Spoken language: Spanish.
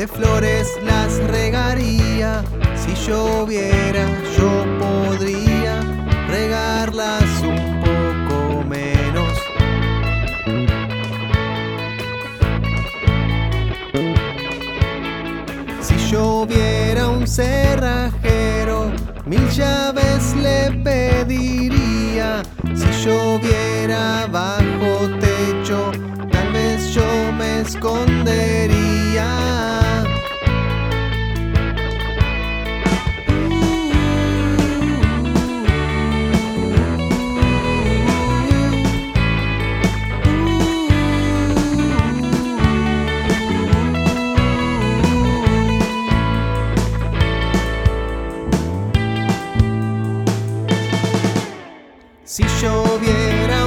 de flores las regaría. Si lloviera, yo podría regarlas un poco menos. Si lloviera un cerrajero, mil llaves le pediría. Si lloviera bajo si lloviera.